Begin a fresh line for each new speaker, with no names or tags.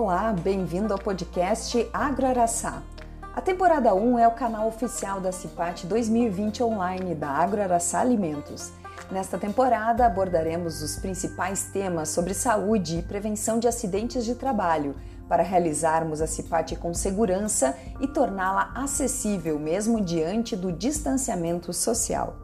Olá, bem-vindo ao podcast Agroaraçá. A temporada 1 é o canal oficial da CIPAT 2020 online da Agroaraçá Alimentos. Nesta temporada abordaremos os principais temas sobre saúde e prevenção de acidentes de trabalho, para realizarmos a CIPAT com segurança e torná-la acessível mesmo diante do distanciamento social.